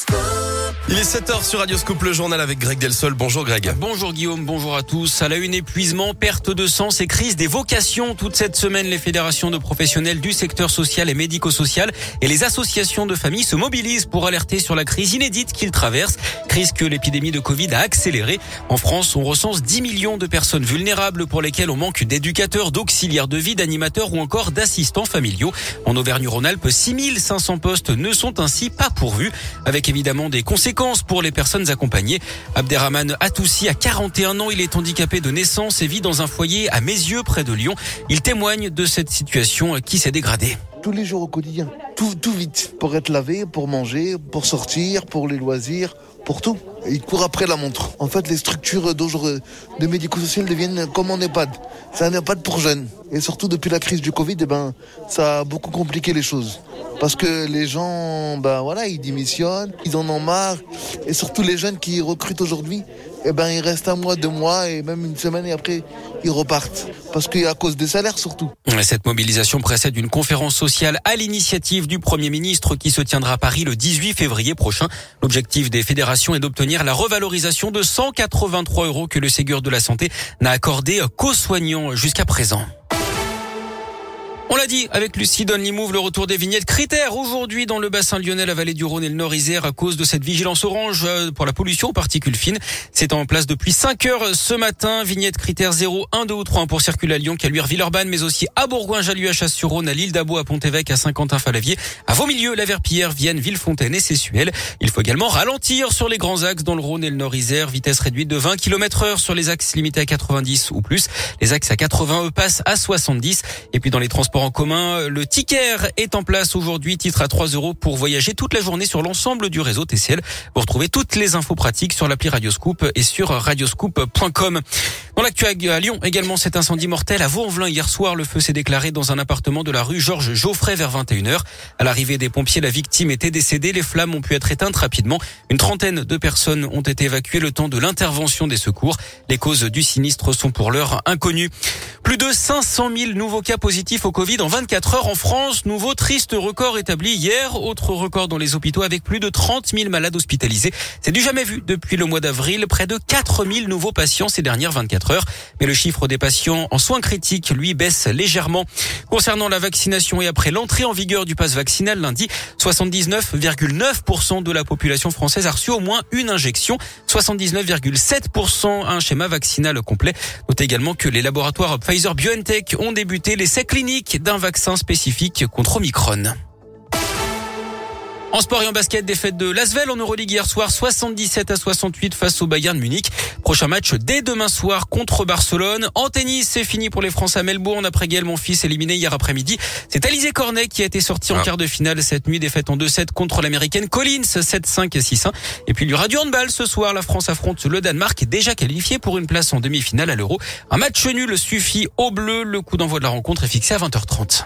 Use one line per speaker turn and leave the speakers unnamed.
school. Il est 7h sur Radioscope, le journal avec Greg Delsol. Bonjour Greg.
Bonjour Guillaume, bonjour à tous. À la une, épuisement, perte de sens et crise des vocations. Toute cette semaine, les fédérations de professionnels du secteur social et médico-social et les associations de familles se mobilisent pour alerter sur la crise inédite qu'ils traversent. Crise que l'épidémie de Covid a accélérée. En France, on recense 10 millions de personnes vulnérables pour lesquelles on manque d'éducateurs, d'auxiliaires de vie, d'animateurs ou encore d'assistants familiaux. En Auvergne-Rhône-Alpes, 6500 postes ne sont ainsi pas pourvus, avec évidemment des conséquences pour les personnes accompagnées. Abderrahman Atoussi a 41 ans, il est handicapé de naissance et vit dans un foyer à Mézieux près de Lyon. Il témoigne de cette situation qui s'est dégradée.
Tous les jours au quotidien, tout, tout vite, pour être lavé, pour manger, pour sortir, pour les loisirs, pour tout. Il court après la montre. En fait, les structures de médico-social deviennent comme en EHPAD. C'est un EHPAD pour jeunes. Et surtout depuis la crise du Covid, eh ben, ça a beaucoup compliqué les choses. Parce que les gens, ben voilà, ils démissionnent, ils en ont marre. Et surtout les jeunes qui recrutent aujourd'hui, eh ben, ils restent un mois, deux mois et même une semaine après, ils repartent. Parce qu'à cause des salaires surtout.
Cette mobilisation précède une conférence sociale à l'initiative du Premier ministre qui se tiendra à Paris le 18 février prochain. L'objectif des fédérations est d'obtenir la revalorisation de 183 euros que le Ségur de la Santé n'a accordé qu'aux soignants jusqu'à présent. On l'a dit avec Lucie Donne-Limouve, le retour des vignettes critères aujourd'hui dans le bassin lyonnais, la vallée du Rhône et le Nord-Isère à cause de cette vigilance orange euh, pour la pollution aux particules fines. C'est en place depuis 5 heures ce matin. Vignettes critères 0, 1, 2 ou 3 pour circuler à Lyon, Caluire, Villeurbanne, mais aussi à Bourgoin-Jallieu, à Chasse-sur-Rhône, à l'île d'Abo, à Pont-Évêque, à Saint-Quentin-Falavier, à Vaumilieu, la Verpillière, Vienne, Villefontaine et Sessuel. Il faut également ralentir sur les grands axes dans le Rhône et le Nord-Isère. Vitesse réduite de 20 km heure sur les axes limités à 90 ou plus. Les axes à 80 eux passent à 70. Et puis dans les transports en commun, le ticket est en place aujourd'hui, titre à 3 euros pour voyager toute la journée sur l'ensemble du réseau TCL. Vous retrouvez toutes les infos pratiques sur l'appli Radioscoop et sur radioscoop.com. Dans l'actualité à Lyon, également cet incendie mortel à Vaux-en-Velin hier soir. Le feu s'est déclaré dans un appartement de la rue Georges Geoffrey vers 21h. À l'arrivée des pompiers, la victime était décédée. Les flammes ont pu être éteintes rapidement. Une trentaine de personnes ont été évacuées le temps de l'intervention des secours. Les causes du sinistre sont pour l'heure inconnues. Plus de 500 000 nouveaux cas positifs au Covid en 24 heures en France. Nouveau triste record établi hier. Autre record dans les hôpitaux avec plus de 30 000 malades hospitalisés. C'est du jamais vu depuis le mois d'avril. Près de 4 000 nouveaux patients ces dernières 24 heures. Mais le chiffre des patients en soins critiques, lui, baisse légèrement. Concernant la vaccination et après l'entrée en vigueur du pass vaccinal lundi, 79,9% de la population française a reçu au moins une injection. 79,7% un schéma vaccinal complet. Notez également que les laboratoires Pfizer BioNTech ont débuté l'essai clinique d'un vaccin spécifique contre Omicron. En sport et en basket, défaite de Lasvel en Euroleague hier soir, 77 à 68 face au Bayern Munich. Prochain match dès demain soir contre Barcelone. En tennis, c'est fini pour les Français à Melbourne après Gaël fils éliminé hier après-midi. C'est Alizé Cornet qui a été sorti en ah. quart de finale cette nuit, défaite en 2-7 contre l'américaine Collins, 7-5 et 6-1. Et puis il y aura du handball ce soir. La France affronte le Danemark, déjà qualifié pour une place en demi-finale à l'Euro. Un match nul suffit au bleu. Le coup d'envoi de la rencontre est fixé à 20h30.